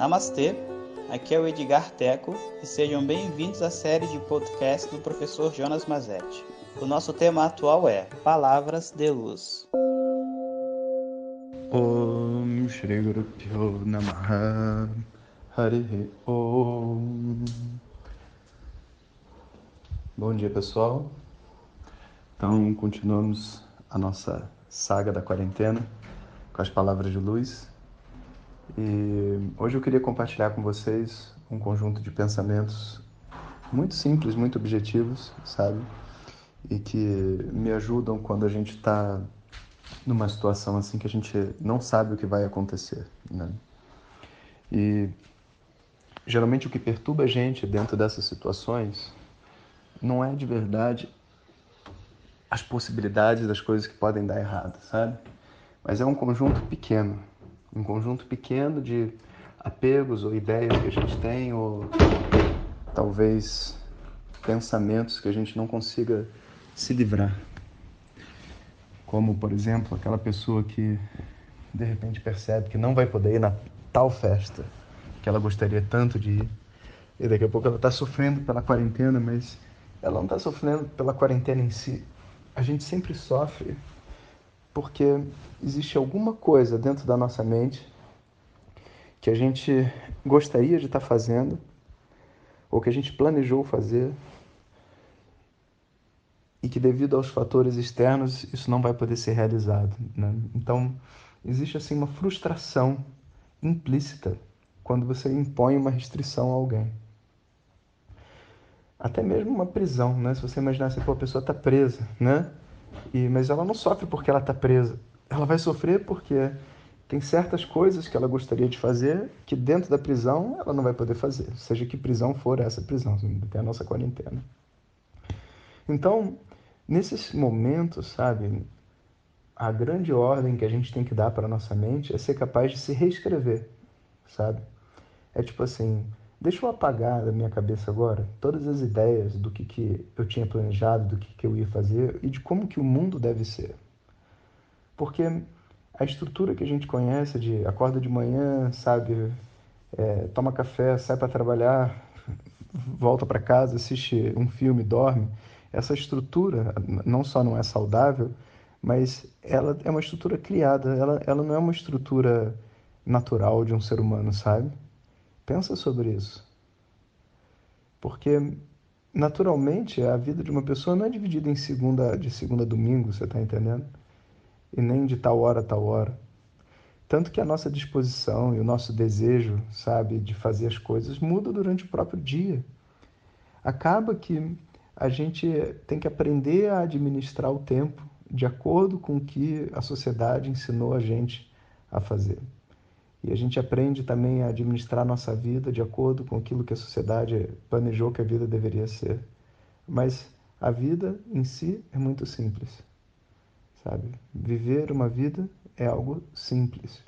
Namastê, aqui é o Edgar Teco e sejam bem-vindos à série de podcast do professor Jonas Mazetti. O nosso tema atual é Palavras de Luz. Om Shri Guru Pyo Namaha. Hare Om. Bom dia pessoal, então continuamos a nossa saga da quarentena com as palavras de luz e hoje eu queria compartilhar com vocês um conjunto de pensamentos muito simples, muito objetivos, sabe? E que me ajudam quando a gente está numa situação assim que a gente não sabe o que vai acontecer, né? E geralmente o que perturba a gente dentro dessas situações não é de verdade as possibilidades das coisas que podem dar errado, sabe? Mas é um conjunto pequeno um conjunto pequeno de apegos ou ideias que a gente tem, ou talvez pensamentos que a gente não consiga se livrar. Como, por exemplo, aquela pessoa que de repente percebe que não vai poder ir na tal festa que ela gostaria tanto de ir, e daqui a pouco ela está sofrendo pela quarentena, mas ela não está sofrendo pela quarentena em si. A gente sempre sofre porque existe alguma coisa dentro da nossa mente que a gente gostaria de estar fazendo ou que a gente planejou fazer e que devido aos fatores externos isso não vai poder ser realizado. Né? Então existe assim uma frustração implícita quando você impõe uma restrição a alguém. Até mesmo uma prisão, né? Se você imaginar assim, pô, a pessoa está presa, né? E, mas ela não sofre porque ela está presa. Ela vai sofrer porque tem certas coisas que ela gostaria de fazer que dentro da prisão ela não vai poder fazer, seja que prisão for essa prisão, até a nossa quarentena. Então, nesses momentos, sabe, a grande ordem que a gente tem que dar para nossa mente é ser capaz de se reescrever, sabe? É tipo assim, Deixa eu apagar da minha cabeça agora todas as ideias do que, que eu tinha planejado, do que, que eu ia fazer e de como que o mundo deve ser. Porque a estrutura que a gente conhece de acorda de manhã, sabe, é, toma café, sai para trabalhar, volta para casa, assiste um filme, dorme, essa estrutura não só não é saudável, mas ela é uma estrutura criada, ela, ela não é uma estrutura natural de um ser humano, sabe? Pensa sobre isso. Porque naturalmente a vida de uma pessoa não é dividida em segunda de segunda a domingo, você está entendendo? E nem de tal hora a tal hora. Tanto que a nossa disposição e o nosso desejo, sabe, de fazer as coisas muda durante o próprio dia. Acaba que a gente tem que aprender a administrar o tempo de acordo com o que a sociedade ensinou a gente a fazer. E a gente aprende também a administrar nossa vida de acordo com aquilo que a sociedade planejou que a vida deveria ser. Mas a vida em si é muito simples, sabe? Viver uma vida é algo simples.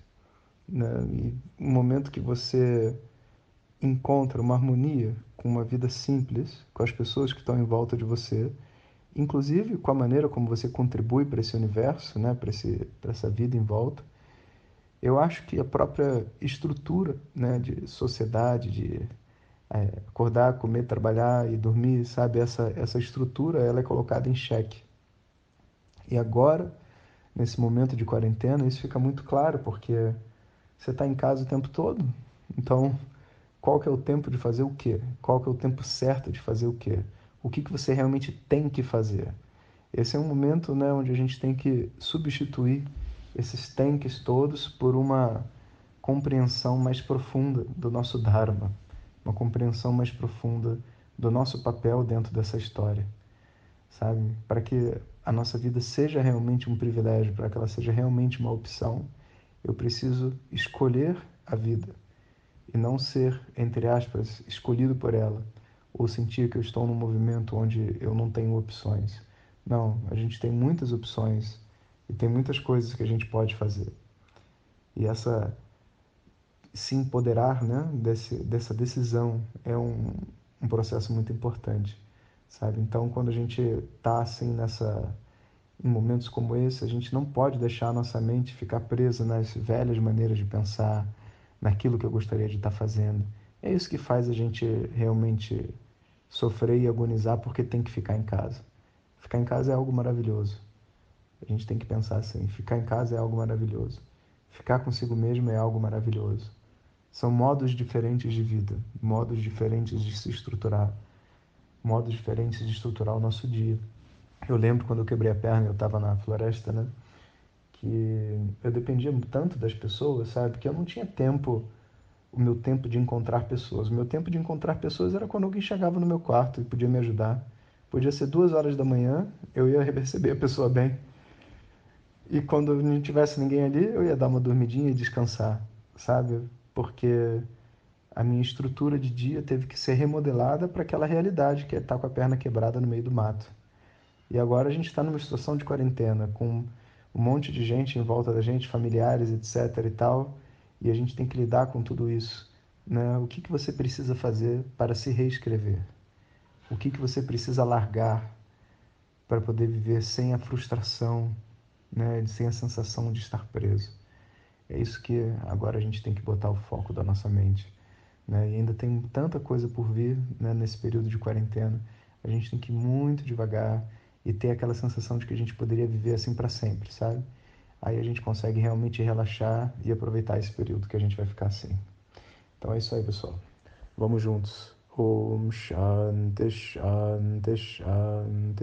Né? E no momento que você encontra uma harmonia com uma vida simples, com as pessoas que estão em volta de você, inclusive com a maneira como você contribui para esse universo, né? para essa vida em volta, eu acho que a própria estrutura né, de sociedade, de é, acordar, comer, trabalhar e dormir, sabe, essa, essa estrutura ela é colocada em xeque. E agora, nesse momento de quarentena, isso fica muito claro, porque você está em casa o tempo todo. Então, qual que é o tempo de fazer o quê? Qual que é o tempo certo de fazer o quê? O que, que você realmente tem que fazer? Esse é um momento né, onde a gente tem que substituir esses tanques todos por uma compreensão mais profunda do nosso Dharma, uma compreensão mais profunda do nosso papel dentro dessa história, sabe? Para que a nossa vida seja realmente um privilégio, para que ela seja realmente uma opção, eu preciso escolher a vida e não ser, entre aspas, escolhido por ela ou sentir que eu estou num movimento onde eu não tenho opções. Não, a gente tem muitas opções e tem muitas coisas que a gente pode fazer. E essa se empoderar né, desse, dessa decisão é um, um processo muito importante, sabe? Então, quando a gente está assim nessa em momentos como esse, a gente não pode deixar a nossa mente ficar presa nas velhas maneiras de pensar, naquilo que eu gostaria de estar fazendo. É isso que faz a gente realmente sofrer e agonizar porque tem que ficar em casa. Ficar em casa é algo maravilhoso. A gente tem que pensar assim: ficar em casa é algo maravilhoso. Ficar consigo mesmo é algo maravilhoso. São modos diferentes de vida, modos diferentes de se estruturar, modos diferentes de estruturar o nosso dia. Eu lembro quando eu quebrei a perna, eu estava na floresta, né? Que eu dependia tanto das pessoas, sabe? Que eu não tinha tempo, o meu tempo de encontrar pessoas. O meu tempo de encontrar pessoas era quando alguém chegava no meu quarto e podia me ajudar. Podia ser duas horas da manhã, eu ia receber a pessoa bem. E quando não tivesse ninguém ali, eu ia dar uma dormidinha e descansar, sabe? Porque a minha estrutura de dia teve que ser remodelada para aquela realidade que é estar com a perna quebrada no meio do mato. E agora a gente está numa situação de quarentena, com um monte de gente em volta da gente, familiares, etc. e tal, e a gente tem que lidar com tudo isso. Né? O que, que você precisa fazer para se reescrever? O que, que você precisa largar para poder viver sem a frustração, né? sem a sensação de estar preso? É isso que agora a gente tem que botar o foco da nossa mente. Né? E ainda tem tanta coisa por vir né? nesse período de quarentena. A gente tem que ir muito devagar e ter aquela sensação de que a gente poderia viver assim para sempre, sabe? Aí a gente consegue realmente relaxar e aproveitar esse período que a gente vai ficar assim. Então é isso aí, pessoal. Vamos juntos. Om Shanti Shanti Shanti.